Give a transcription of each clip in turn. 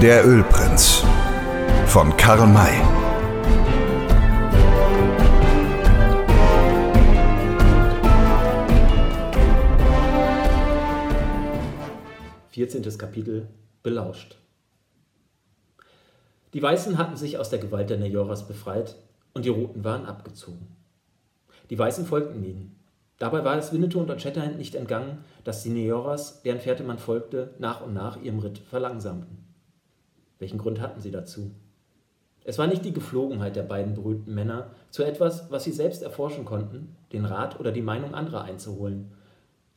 Der Ölprinz von Karl May. Vierzehntes Kapitel Belauscht. Die Weißen hatten sich aus der Gewalt der Nejoras befreit und die Roten waren abgezogen. Die Weißen folgten ihnen. Dabei war es Winnetou und Shatterhand nicht entgangen, dass die Nejoras, deren Fährte man folgte, nach und nach ihrem Ritt verlangsamten. Welchen Grund hatten sie dazu? Es war nicht die Geflogenheit der beiden berühmten Männer, zu etwas, was sie selbst erforschen konnten, den Rat oder die Meinung anderer einzuholen.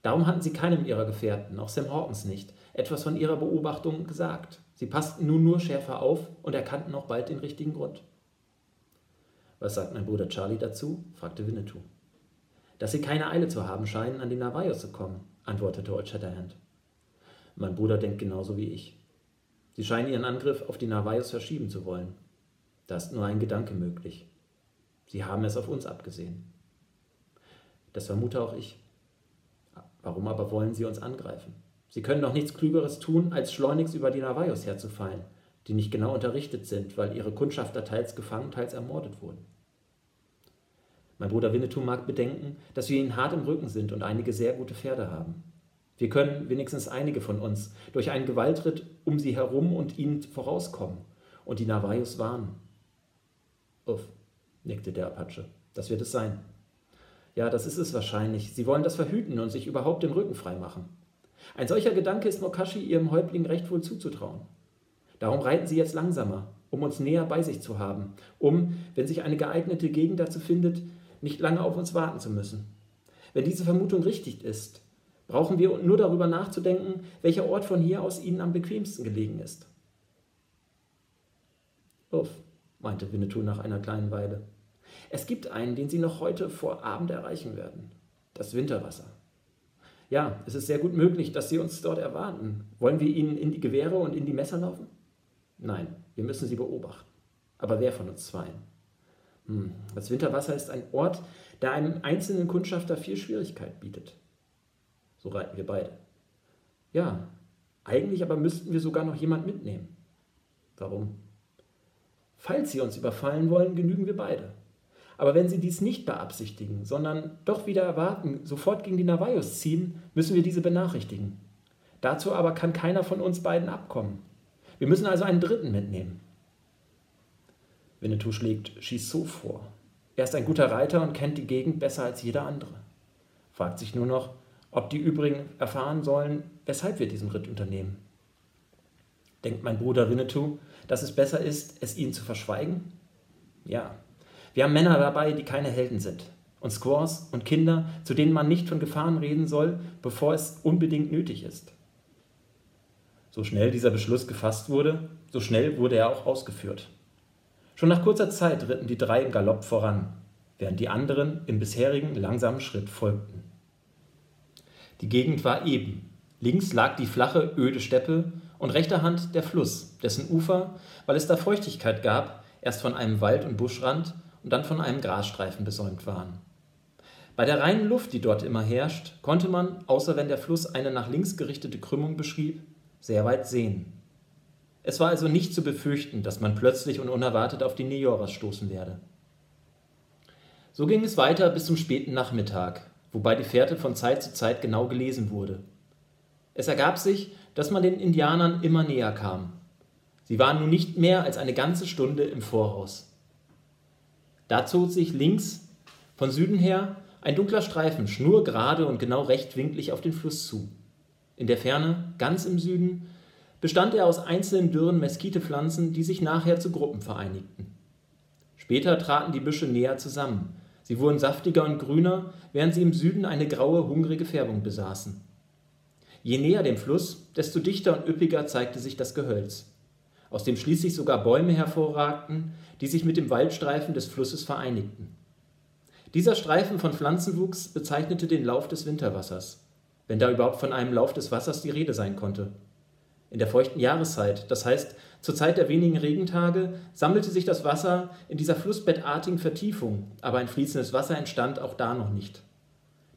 Darum hatten sie keinem ihrer Gefährten, auch Sam Hawkins nicht, etwas von ihrer Beobachtung gesagt. Sie passten nun nur schärfer auf und erkannten auch bald den richtigen Grund. Was sagt mein Bruder Charlie dazu? fragte Winnetou. Dass sie keine Eile zu haben scheinen, an die Navajos zu kommen, antwortete Old Shatterhand. Mein Bruder denkt genauso wie ich. Sie scheinen ihren Angriff auf die Navajos verschieben zu wollen. Da ist nur ein Gedanke möglich. Sie haben es auf uns abgesehen. Das vermute auch ich. Warum aber wollen sie uns angreifen? Sie können doch nichts Klügeres tun, als schleunigst über die Navajos herzufallen, die nicht genau unterrichtet sind, weil ihre Kundschafter teils gefangen, teils ermordet wurden. Mein Bruder Winnetou mag bedenken, dass wir ihnen hart im Rücken sind und einige sehr gute Pferde haben. Wir können, wenigstens einige von uns, durch einen Gewaltritt um sie herum und ihnen vorauskommen und die Navajos warnen. Uff, nickte der Apache. Das wird es sein. Ja, das ist es wahrscheinlich. Sie wollen das verhüten und sich überhaupt den Rücken freimachen. Ein solcher Gedanke ist Mokashi ihrem Häuptling recht wohl zuzutrauen. Darum reiten sie jetzt langsamer, um uns näher bei sich zu haben, um, wenn sich eine geeignete Gegend dazu findet, nicht lange auf uns warten zu müssen. Wenn diese Vermutung richtig ist, brauchen wir nur darüber nachzudenken, welcher Ort von hier aus ihnen am bequemsten gelegen ist. Uff, meinte Winnetou nach einer kleinen Weile. Es gibt einen, den Sie noch heute vor Abend erreichen werden. Das Winterwasser. Ja, es ist sehr gut möglich, dass Sie uns dort erwarten. Wollen wir Ihnen in die Gewehre und in die Messer laufen? Nein, wir müssen Sie beobachten. Aber wer von uns zweien? Hm. Das Winterwasser ist ein Ort, der einem einzelnen Kundschafter viel Schwierigkeit bietet. So reiten wir beide. Ja, eigentlich aber müssten wir sogar noch jemand mitnehmen. Warum? Falls Sie uns überfallen wollen, genügen wir beide. Aber wenn Sie dies nicht beabsichtigen, sondern doch wieder erwarten, sofort gegen die Navajos ziehen, müssen wir diese benachrichtigen. Dazu aber kann keiner von uns beiden abkommen. Wir müssen also einen Dritten mitnehmen. Winnetou schlägt Chisot vor. Er ist ein guter Reiter und kennt die Gegend besser als jeder andere. Fragt sich nur noch, ob die übrigen erfahren sollen, weshalb wir diesen Ritt unternehmen. Denkt mein Bruder Winnetou, dass es besser ist, es ihnen zu verschweigen? Ja, wir haben Männer dabei, die keine Helden sind. Und Squaws und Kinder, zu denen man nicht von Gefahren reden soll, bevor es unbedingt nötig ist. So schnell dieser Beschluss gefasst wurde, so schnell wurde er auch ausgeführt. Schon nach kurzer Zeit ritten die drei im Galopp voran, während die anderen im bisherigen langsamen Schritt folgten. Die Gegend war eben. Links lag die flache, öde Steppe und rechter Hand der Fluss, dessen Ufer, weil es da Feuchtigkeit gab, erst von einem Wald- und Buschrand und dann von einem Grasstreifen besäumt waren. Bei der reinen Luft, die dort immer herrscht, konnte man, außer wenn der Fluss eine nach links gerichtete Krümmung beschrieb, sehr weit sehen. Es war also nicht zu befürchten, dass man plötzlich und unerwartet auf die Neoras stoßen werde. So ging es weiter bis zum späten Nachmittag, wobei die Fährte von Zeit zu Zeit genau gelesen wurde. Es ergab sich, dass man den Indianern immer näher kam. Sie waren nun nicht mehr als eine ganze Stunde im Voraus. Da zog sich links von Süden her ein dunkler Streifen schnurgerade und genau rechtwinklig auf den Fluss zu. In der Ferne, ganz im Süden, bestand er aus einzelnen dürren Meskitepflanzen, die sich nachher zu Gruppen vereinigten. Später traten die Büsche näher zusammen. Sie wurden saftiger und grüner, während sie im Süden eine graue, hungrige Färbung besaßen. Je näher dem Fluss, desto dichter und üppiger zeigte sich das Gehölz, aus dem schließlich sogar Bäume hervorragten, die sich mit dem Waldstreifen des Flusses vereinigten. Dieser Streifen von Pflanzenwuchs bezeichnete den Lauf des Winterwassers, wenn da überhaupt von einem Lauf des Wassers die Rede sein konnte. In der feuchten Jahreszeit, das heißt zur Zeit der wenigen Regentage, sammelte sich das Wasser in dieser flussbettartigen Vertiefung, aber ein fließendes Wasser entstand auch da noch nicht.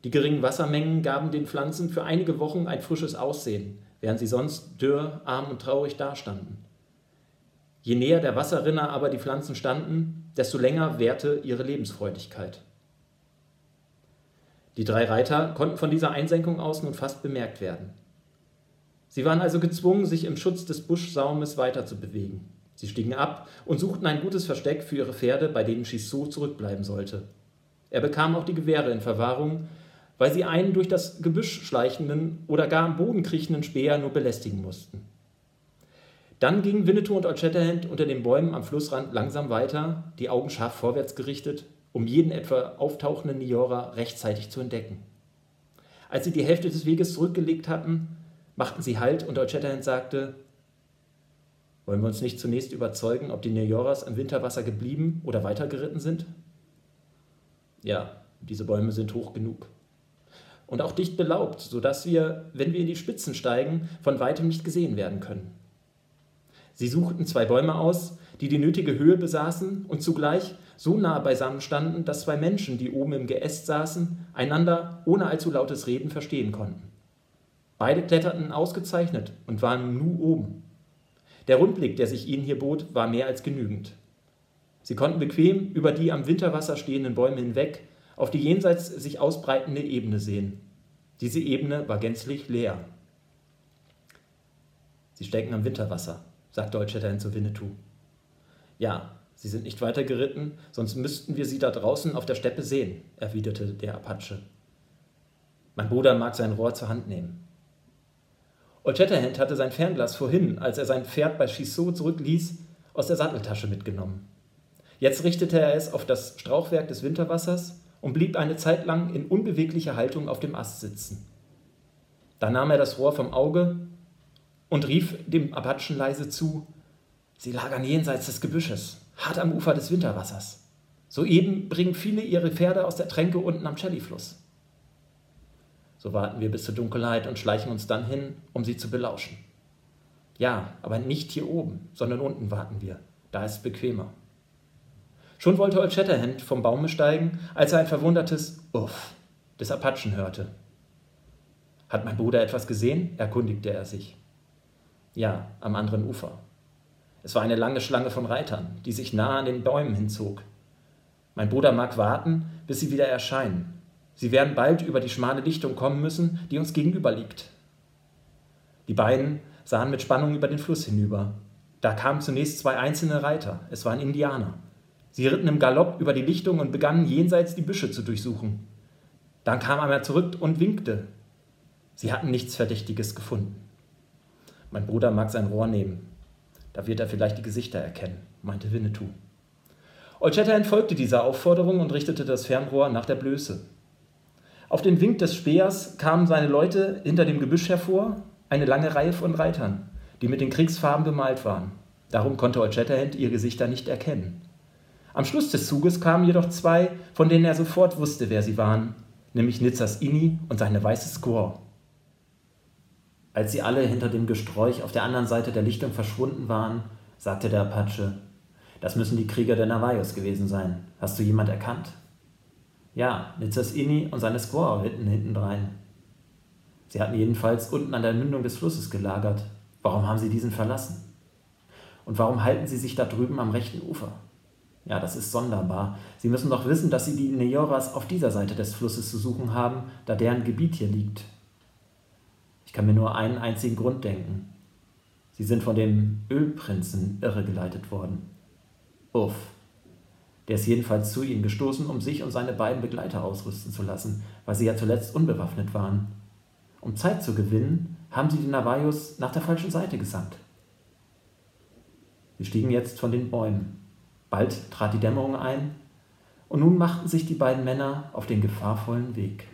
Die geringen Wassermengen gaben den Pflanzen für einige Wochen ein frisches Aussehen, während sie sonst dürr, arm und traurig dastanden. Je näher der Wasserrinner aber die Pflanzen standen, desto länger währte ihre Lebensfreudigkeit. Die drei Reiter konnten von dieser Einsenkung aus nun fast bemerkt werden. Sie waren also gezwungen, sich im Schutz des Buschsaumes weiter zu bewegen. Sie stiegen ab und suchten ein gutes Versteck für ihre Pferde, bei denen Chissot zurückbleiben sollte. Er bekam auch die Gewehre in Verwahrung, weil sie einen durch das Gebüsch schleichenden oder gar am Boden kriechenden Späher nur belästigen mussten. Dann gingen Winnetou und Old Shatterhand unter den Bäumen am Flussrand langsam weiter, die Augen scharf vorwärts gerichtet, um jeden etwa auftauchenden Niora rechtzeitig zu entdecken. Als sie die Hälfte des Weges zurückgelegt hatten, machten sie Halt und Old Shatterhand sagte, wollen wir uns nicht zunächst überzeugen, ob die Nioras im Winterwasser geblieben oder weitergeritten sind? Ja, diese Bäume sind hoch genug. Und auch dicht belaubt, sodass wir, wenn wir in die Spitzen steigen, von weitem nicht gesehen werden können. Sie suchten zwei Bäume aus, die die nötige Höhe besaßen und zugleich so nah beisammen standen, dass zwei Menschen, die oben im Geäst saßen, einander ohne allzu lautes Reden verstehen konnten. Beide kletterten ausgezeichnet und waren nu oben. Der Rundblick, der sich ihnen hier bot, war mehr als genügend. Sie konnten bequem über die am Winterwasser stehenden Bäume hinweg auf die jenseits sich ausbreitende Ebene sehen. Diese Ebene war gänzlich leer. Sie stecken am Winterwasser, sagte Olchetta zu Winnetou. Ja, sie sind nicht weiter geritten, sonst müssten wir sie da draußen auf der Steppe sehen, erwiderte der Apache. Mein Bruder mag sein Rohr zur Hand nehmen. Old Shatterhand hatte sein Fernglas vorhin, als er sein Pferd bei Chissot zurückließ, aus der Satteltasche mitgenommen. Jetzt richtete er es auf das Strauchwerk des Winterwassers und blieb eine Zeit lang in unbeweglicher Haltung auf dem Ast sitzen. Dann nahm er das Rohr vom Auge und rief dem Apachen leise zu: Sie lagern jenseits des Gebüsches, hart am Ufer des Winterwassers. Soeben bringen viele ihre Pferde aus der Tränke unten am Chelly-Fluss. So warten wir bis zur Dunkelheit und schleichen uns dann hin, um sie zu belauschen. Ja, aber nicht hier oben, sondern unten warten wir. Da ist es bequemer. Schon wollte Old Shatterhand vom Baume steigen, als er ein verwundertes Uff des Apachen hörte. Hat mein Bruder etwas gesehen? erkundigte er sich. Ja, am anderen Ufer. Es war eine lange Schlange von Reitern, die sich nahe an den Bäumen hinzog. Mein Bruder mag warten, bis sie wieder erscheinen, Sie werden bald über die schmale Lichtung kommen müssen, die uns gegenüber liegt. Die beiden sahen mit Spannung über den Fluss hinüber. Da kamen zunächst zwei einzelne Reiter, es waren Indianer. Sie ritten im Galopp über die Lichtung und begannen jenseits die Büsche zu durchsuchen. Dann kam einer zurück und winkte. Sie hatten nichts Verdächtiges gefunden. Mein Bruder mag sein Rohr nehmen. Da wird er vielleicht die Gesichter erkennen, meinte Winnetou. Old Shatterhand folgte dieser Aufforderung und richtete das Fernrohr nach der Blöße. Auf den Wink des Speers kamen seine Leute hinter dem Gebüsch hervor, eine lange Reihe von Reitern, die mit den Kriegsfarben bemalt waren. Darum konnte Old Shatterhand ihr Gesichter nicht erkennen. Am Schluss des Zuges kamen jedoch zwei, von denen er sofort wusste, wer sie waren, nämlich Nitzas Ini und seine weiße Squaw. Als sie alle hinter dem Gesträuch auf der anderen Seite der Lichtung verschwunden waren, sagte der Apache, das müssen die Krieger der Navajos gewesen sein. Hast du jemand erkannt? Ja, Inni und seine Squaw ritten hintendrein. Sie hatten jedenfalls unten an der Mündung des Flusses gelagert. Warum haben sie diesen verlassen? Und warum halten sie sich da drüben am rechten Ufer? Ja, das ist sonderbar. Sie müssen doch wissen, dass sie die Neoras auf dieser Seite des Flusses zu suchen haben, da deren Gebiet hier liegt. Ich kann mir nur einen einzigen Grund denken. Sie sind von dem Ölprinzen irregeleitet worden. Uff. Der ist jedenfalls zu ihnen gestoßen, um sich und seine beiden Begleiter ausrüsten zu lassen, weil sie ja zuletzt unbewaffnet waren. Um Zeit zu gewinnen, haben sie die Navajos nach der falschen Seite gesandt. Sie stiegen jetzt von den Bäumen. Bald trat die Dämmerung ein, und nun machten sich die beiden Männer auf den gefahrvollen Weg.